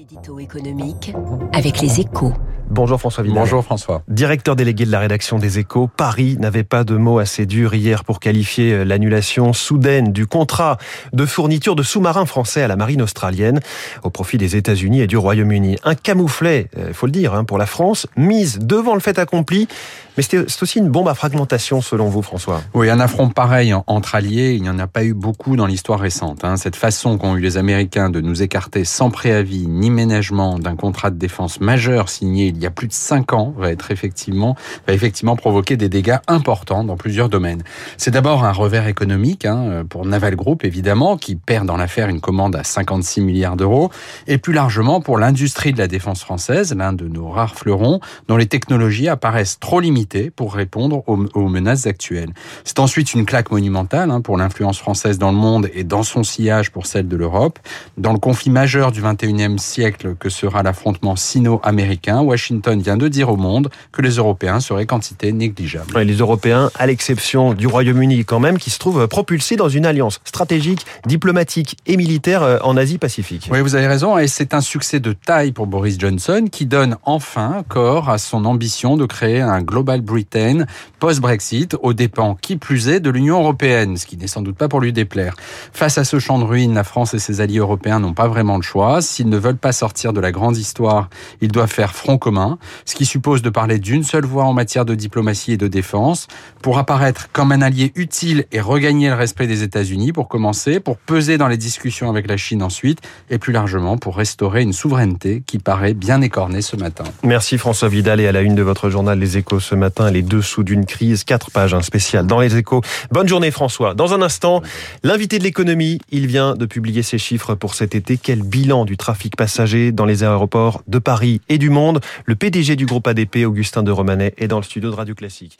L'édito économique avec les échos. Bonjour François Vidal. Bonjour François. Directeur délégué de la rédaction des échos, Paris n'avait pas de mots assez durs hier pour qualifier euh, l'annulation soudaine du contrat de fourniture de sous-marins français à la marine australienne au profit des États-Unis et du Royaume-Uni. Un camouflet, il euh, faut le dire, hein, pour la France, mise devant le fait accompli. Mais c'est aussi une bombe à fragmentation selon vous François. Oui, un affront pareil entre alliés, il n'y en a pas eu beaucoup dans l'histoire récente. Hein. Cette façon qu'ont eu les Américains de nous écarter sans préavis ni ménagement d'un contrat de défense majeur signé il y a plus de cinq ans va être effectivement, va effectivement provoquer des dégâts importants dans plusieurs domaines. C'est d'abord un revers économique hein, pour Naval Group, évidemment, qui perd dans l'affaire une commande à 56 milliards d'euros, et plus largement pour l'industrie de la défense française, l'un de nos rares fleurons, dont les technologies apparaissent trop limitées pour répondre aux, menaces actuelles. C'est ensuite une claque monumentale hein, pour l'influence française dans le monde et dans son sillage pour celle de l'Europe. Dans le conflit majeur du 21e siècle que sera l'affrontement sino-américain, Washington vient de dire au monde que les Européens seraient quantité négligeable. les Européens, à l'exception du Royaume-Uni quand même, qui se trouve propulsé dans une alliance stratégique, diplomatique et militaire euh, en Asie-Pacifique. Oui, vous avez raison, et c'est un succès de taille pour Boris Johnson qui donne enfin corps à son ambition de créer un Global Britain post-Brexit aux dépens qui plus est de l'Union européenne, ce qui n'est sans doute pas pour lui déplaire. Face à ce champ de ruines, la France et ses alliés européens n'ont pas vraiment le choix. S'ils ne veulent pas sortir de la grande histoire, ils doivent faire front commun, ce qui suppose de parler d'une seule voix en matière de diplomatie et de défense, pour apparaître comme un allié utile et regagner le respect des États-Unis pour commencer, pour peser dans les discussions avec la Chine ensuite, et plus largement pour restaurer une souveraineté qui paraît bien écornée ce matin. Merci François Vidal et à la une de votre journal Les Échos ce matin, les dessous d'une crise, quatre pages, un spécial dans Les Échos. Bonne journée François. Dans un instant, l'invité de l'économie, il vient de publier ses chiffres pour cet été. Quel bilan du trafic passager dans les aéroports de Paris et du monde? Le PDG du groupe ADP, Augustin de Romanet, est dans le studio de Radio Classique.